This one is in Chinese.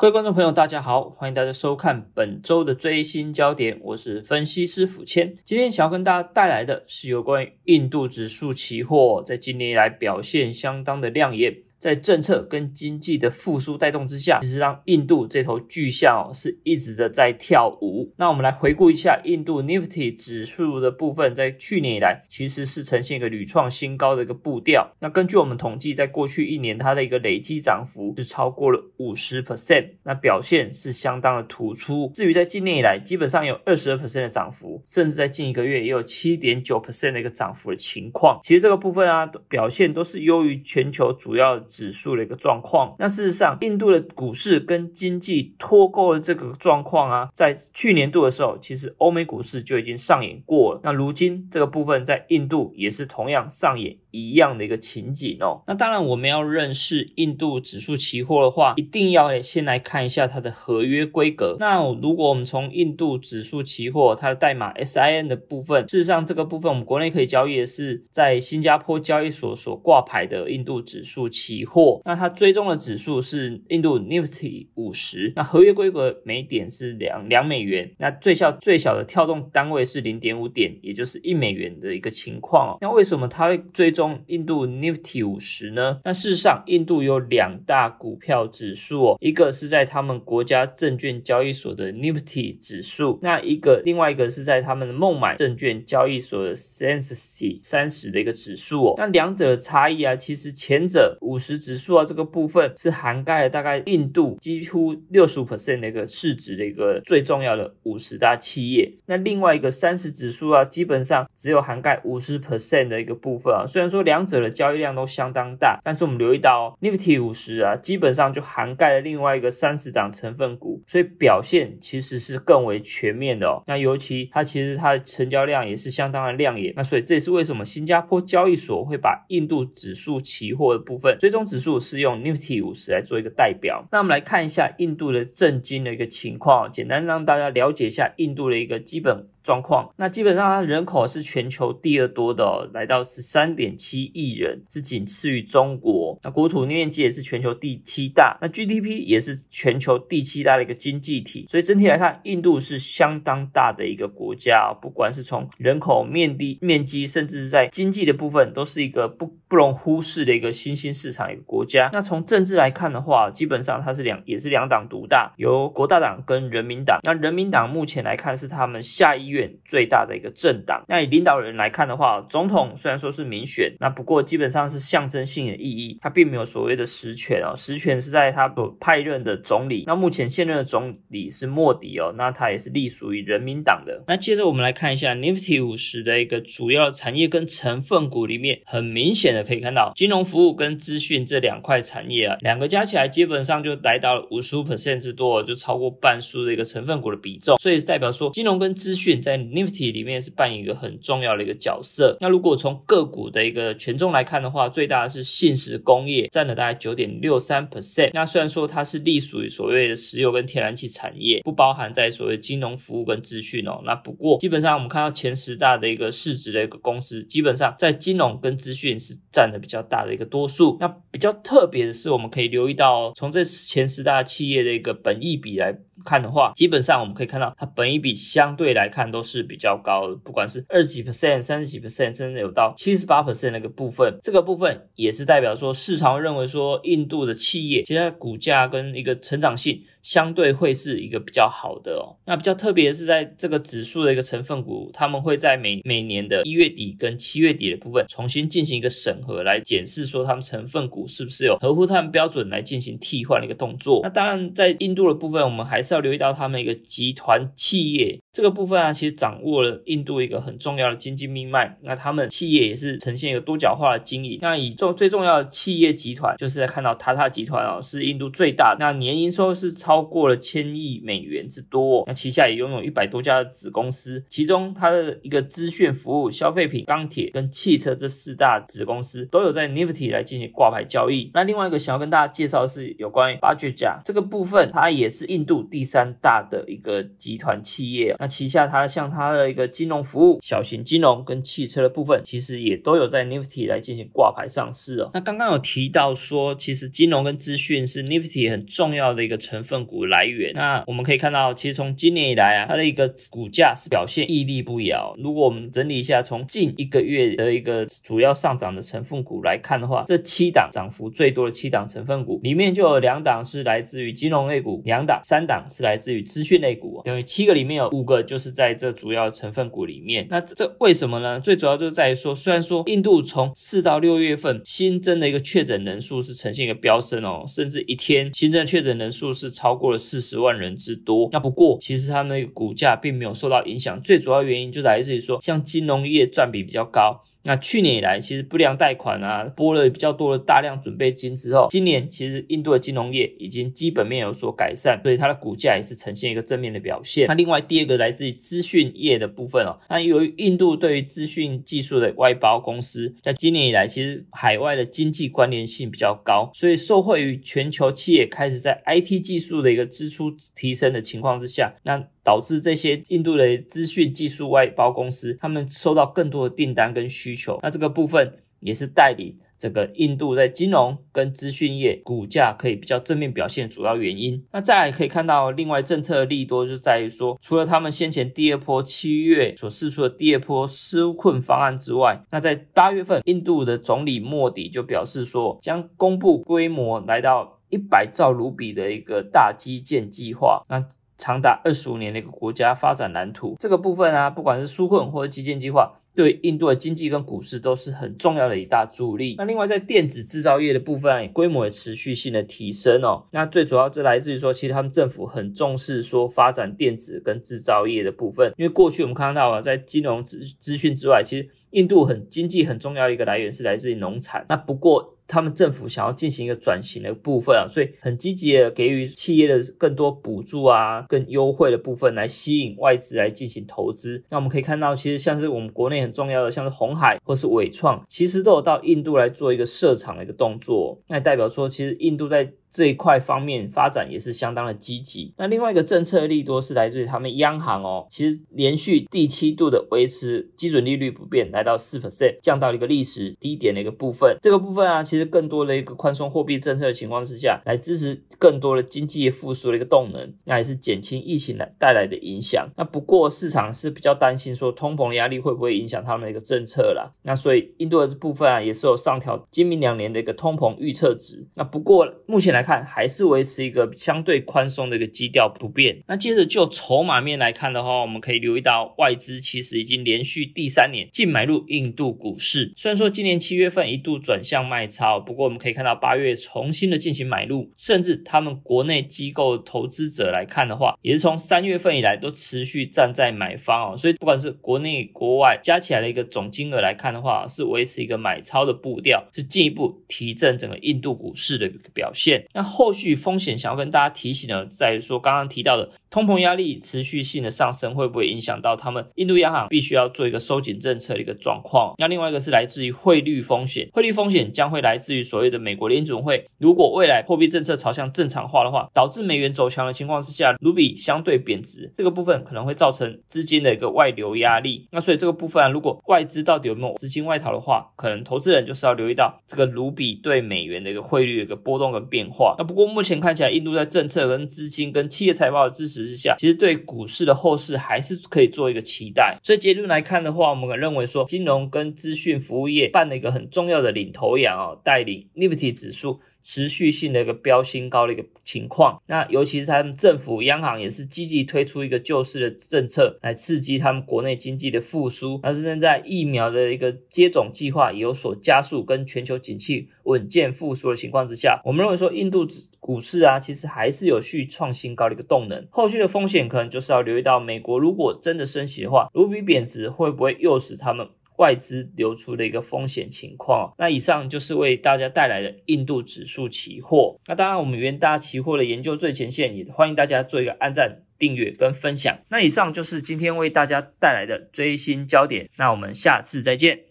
各位观众朋友，大家好，欢迎大家收看本周的最新焦点，我是分析师傅谦。今天想要跟大家带来的是有关于印度指数期货在今年以来表现相当的亮眼。在政策跟经济的复苏带动之下，其实让印度这头巨象哦是一直的在跳舞。那我们来回顾一下印度 Nifty 指数的部分，在去年以来其实是呈现一个屡创新高的一个步调。那根据我们统计，在过去一年它的一个累积涨幅是超过了五十 percent，那表现是相当的突出。至于在今年以来，基本上有二十二 percent 的涨幅，甚至在近一个月也有七点九 percent 的一个涨幅的情况。其实这个部分啊，表现都是优于全球主要。指数的一个状况，那事实上，印度的股市跟经济脱钩的这个状况啊，在去年度的时候，其实欧美股市就已经上演过了。那如今这个部分在印度也是同样上演一样的一个情景哦。那当然，我们要认识印度指数期货的话，一定要先来看一下它的合约规格。那如果我们从印度指数期货它的代码 SIN 的部分，事实上这个部分我们国内可以交易的是在新加坡交易所所挂牌的印度指数期。期货，那它追踪的指数是印度 Nifty 五十，那合约规格每点是两两美元，那最小最小的跳动单位是零点五点，也就是一美元的一个情况。那为什么它会追踪印度 Nifty 五十呢？那事实上，印度有两大股票指数哦，一个是在他们国家证券交易所的 Nifty 指数，那一个另外一个是在他们的孟买证券交易所的 Sensex 三十的一个指数哦。那两者的差异啊，其实前者五十。十指数啊，这个部分是涵盖了大概印度几乎六十五 percent 的一个市值的一个最重要的五十大企业。那另外一个三十指数啊，基本上只有涵盖五十 percent 的一个部分啊。虽然说两者的交易量都相当大，但是我们留意到哦 Nifty 五十啊，基本上就涵盖了另外一个三十档成分股，所以表现其实是更为全面的哦。那尤其它其实它的成交量也是相当的亮眼。那所以这也是为什么新加坡交易所会把印度指数期货的部分最终指数是用 Nifty 五十来做一个代表，那我们来看一下印度的震惊的一个情况，简单让大家了解一下印度的一个基本。状况，那基本上它人口是全球第二多的，来到十三点七亿人，是仅次于中国。那国土面积也是全球第七大，那 GDP 也是全球第七大的一个经济体。所以整体来看，印度是相当大的一个国家，不管是从人口面积、面积，甚至是在经济的部分，都是一个不不容忽视的一个新兴市场一个国家。那从政治来看的话，基本上它是两也是两党独大，由国大党跟人民党。那人民党目前来看是他们下议。院最大的一个政党，那以领导人来看的话，总统虽然说是民选，那不过基本上是象征性的意义，他并没有所谓的实权哦，实权是在他所派任的总理。那目前现任的总理是莫迪哦，那他也是隶属于人民党的。那接着我们来看一下 Nifty 五十的一个主要产业跟成分股里面，很明显的可以看到，金融服务跟资讯这两块产业啊，两个加起来基本上就来到了五十五 percent 之多，就超过半数的一个成分股的比重，所以代表说金融跟资讯。在 Nifty 里面是扮演一个很重要的一个角色。那如果从个股的一个权重来看的话，最大的是信实工业，占了大概九点六三 percent。那虽然说它是隶属于所谓的石油跟天然气产业，不包含在所谓金融服务跟资讯哦。那不过基本上我们看到前十大的一个市值的一个公司，基本上在金融跟资讯是占的比较大的一个多数。那比较特别的是，我们可以留意到从这前十大企业的一个本益比来。看的话，基本上我们可以看到，它本一比相对来看都是比较高的，不管是二十几 percent、三十几 percent，甚至有到七十八 percent 那个部分，这个部分也是代表说市场认为说印度的企业，其实股价跟一个成长性。相对会是一个比较好的哦。那比较特别是，在这个指数的一个成分股，他们会在每每年的一月底跟七月底的部分重新进行一个审核，来检视说他们成分股是不是有合乎他们标准来进行替换的一个动作。那当然，在印度的部分，我们还是要留意到他们一个集团企业这个部分啊，其实掌握了印度一个很重要的经济命脉。那他们企业也是呈现一个多角化的经营。那以重最重要的企业集团，就是在看到塔塔集团哦，是印度最大，那年营收是超。过了千亿美元之多，那旗下也拥有一百多家的子公司，其中它的一个资讯服务、消费品、钢铁跟汽车这四大子公司都有在 Nifty 来进行挂牌交易。那另外一个想要跟大家介绍的是有关于 Bajaj 这个部分，它也是印度第三大的一个集团企业。那旗下它像它的一个金融服务、小型金融跟汽车的部分，其实也都有在 Nifty 来进行挂牌上市哦。那刚刚有提到说，其实金融跟资讯是 Nifty 很重要的一个成分股来源。那我们可以看到，其实从今年以来啊，它的一个股价是表现屹立不摇。如果我们整理一下，从近一个月的一个主要上涨的成分股来看的话，这七档涨幅最多的七档成分股里面就有两档是来自于金融类股，两档、三档是来自于资讯类股，等于七个里面有五个就是在这主要成分股里面。那这为什么呢？最主要就是在于说，虽然说印度从四到六月份新增的一个确诊人数是呈现一个飙升哦，甚至一天新增确诊人数是超过了四十万人之多。那不过其实他们的股价并没有受到影响，最主要原因就来自于说，像金融业占比比较高。那去年以来，其实不良贷款啊，拨了比较多的大量准备金之后，今年其实印度的金融业已经基本面有所改善，所以它的股价也是呈现一个正面的表现。那另外第二个来自于资讯业的部分哦，那由于印度对于资讯技术的外包公司，在今年以来其实海外的经济关联性比较高，所以受惠于全球企业开始在 IT 技术的一个支出提升的情况之下，那。导致这些印度的资讯技术外包公司，他们收到更多的订单跟需求，那这个部分也是代理整个印度在金融跟资讯业股价可以比较正面表现主要原因。那再来可以看到，另外政策利多就在于说，除了他们先前第二波七月所试出的第二波纾困方案之外，那在八月份，印度的总理莫迪就表示说，将公布规模来到一百兆卢比的一个大基建计划。那长达二十五年的一个国家发展蓝图，这个部分啊，不管是纾困或者基建计划，对印度的经济跟股市都是很重要的一大助力。那另外在电子制造业的部分，规模也持续性的提升哦。那最主要就来自于说，其实他们政府很重视说发展电子跟制造业的部分，因为过去我们看到啊，在金融资资讯之外，其实印度很经济很重要一个来源是来自于农产。那不过。他们政府想要进行一个转型的部分啊，所以很积极的给予企业的更多补助啊、更优惠的部分，来吸引外资来进行投资。那我们可以看到，其实像是我们国内很重要的，像是红海或是伟创，其实都有到印度来做一个设厂的一个动作。那代表说，其实印度在这一块方面发展也是相当的积极。那另外一个政策利多是来自于他们央行哦，其实连续第七度的维持基准利率不变，来到四 percent，降到一个历史低点的一个部分。这个部分啊，其实更多的一个宽松货币政策的情况之下，来支持更多的经济复苏的一个动能，那也是减轻疫情来带来的影响。那不过市场是比较担心说通膨压力会不会影响他们的一个政策啦。那所以印度的部分啊，也是有上调今明两年的一个通膨预测值。那不过目前来。来看还是维持一个相对宽松的一个基调不变。那接着就筹码面来看的话，我们可以留意到外资其实已经连续第三年净买入印度股市。虽然说今年七月份一度转向卖超，不过我们可以看到八月重新的进行买入，甚至他们国内机构投资者来看的话，也是从三月份以来都持续站在买方哦。所以不管是国内国外加起来的一个总金额来看的话，是维持一个买超的步调，是进一步提振整个印度股市的一个表现。那后续风险想要跟大家提醒的，在于说刚刚提到的。通膨压力持续性的上升，会不会影响到他们印度央行必须要做一个收紧政策的一个状况？那另外一个是来自于汇率风险，汇率风险将会来自于所谓的美国联准会，如果未来货币政策朝向正常化的话，导致美元走强的情况之下，卢比相对贬值，这个部分可能会造成资金的一个外流压力。那所以这个部分，如果外资到底有没有资金外逃的话，可能投资人就是要留意到这个卢比对美元的一个汇率的一个波动跟变化。那不过目前看起来，印度在政策跟资金跟企业财报的支持。之下，其实对股市的后市还是可以做一个期待。所以结论来看的话，我们认为说，金融跟资讯服务业办了一个很重要的领头羊哦，带领 Nifty 指数。持续性的一个标新高的一个情况，那尤其是他们政府央行也是积极推出一个救市的政策来刺激他们国内经济的复苏。那现在疫苗的一个接种计划有所加速，跟全球景气稳健复苏的情况之下，我们认为说印度股市啊，其实还是有续创新高的一个动能。后续的风险可能就是要留意到美国如果真的升息的话，卢比贬值会不会诱使他们？外资流出的一个风险情况。那以上就是为大家带来的印度指数期货。那当然，我们元大期货的研究最前线也欢迎大家做一个按赞、订阅跟分享。那以上就是今天为大家带来的最新焦点。那我们下次再见。